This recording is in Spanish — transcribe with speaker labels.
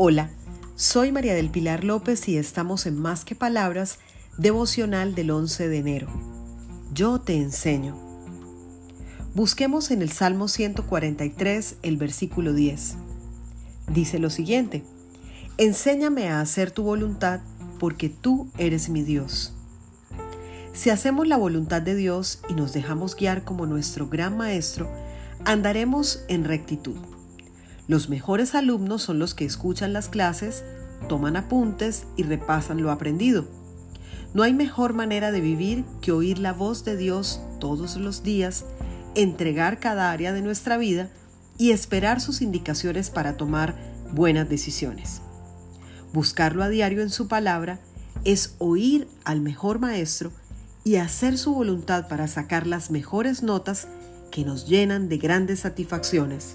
Speaker 1: Hola, soy María del Pilar López y estamos en Más que Palabras, devocional del 11 de enero. Yo te enseño. Busquemos en el Salmo 143 el versículo 10. Dice lo siguiente, Enséñame a hacer tu voluntad porque tú eres mi Dios. Si hacemos la voluntad de Dios y nos dejamos guiar como nuestro gran Maestro, andaremos en rectitud. Los mejores alumnos son los que escuchan las clases, toman apuntes y repasan lo aprendido. No hay mejor manera de vivir que oír la voz de Dios todos los días, entregar cada área de nuestra vida y esperar sus indicaciones para tomar buenas decisiones. Buscarlo a diario en su palabra es oír al mejor maestro y hacer su voluntad para sacar las mejores notas que nos llenan de grandes satisfacciones.